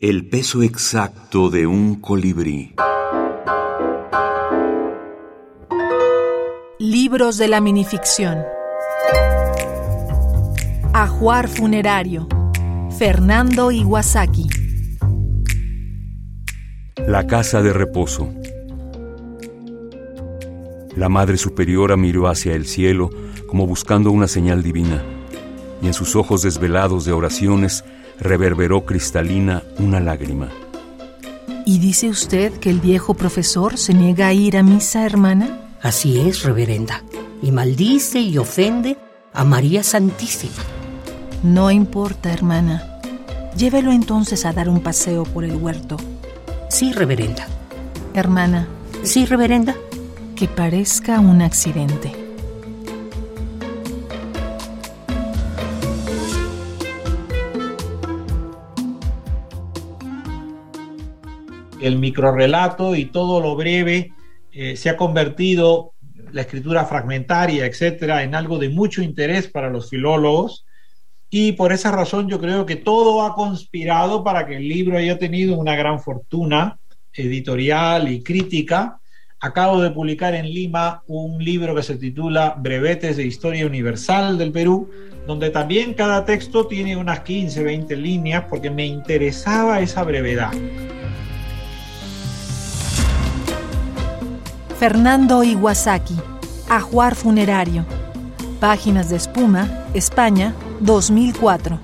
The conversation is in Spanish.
El peso exacto de un colibrí. Libros de la minificción. Ajuar funerario. Fernando Iwasaki. La casa de reposo. La Madre Superiora miró hacia el cielo como buscando una señal divina, y en sus ojos desvelados de oraciones reverberó cristalina una lágrima. ¿Y dice usted que el viejo profesor se niega a ir a misa, hermana? Así es, reverenda, y maldice y ofende a María Santísima. No importa, hermana. Llévelo entonces a dar un paseo por el huerto. Sí, reverenda. Hermana, Sí, reverenda. que parezca un accidente. El microrrelato y todo lo breve eh, se ha convertido, la escritura fragmentaria, etcétera, en algo de mucho interés para los filólogos. Y por esa razón yo creo que todo ha conspirado para que el libro haya tenido una gran fortuna editorial y crítica. Acabo de publicar en Lima un libro que se titula Brevetes de Historia Universal del Perú, donde también cada texto tiene unas 15, 20 líneas, porque me interesaba esa brevedad. Fernando Iwasaki. Ajuar funerario. Páginas de espuma, España, 2004.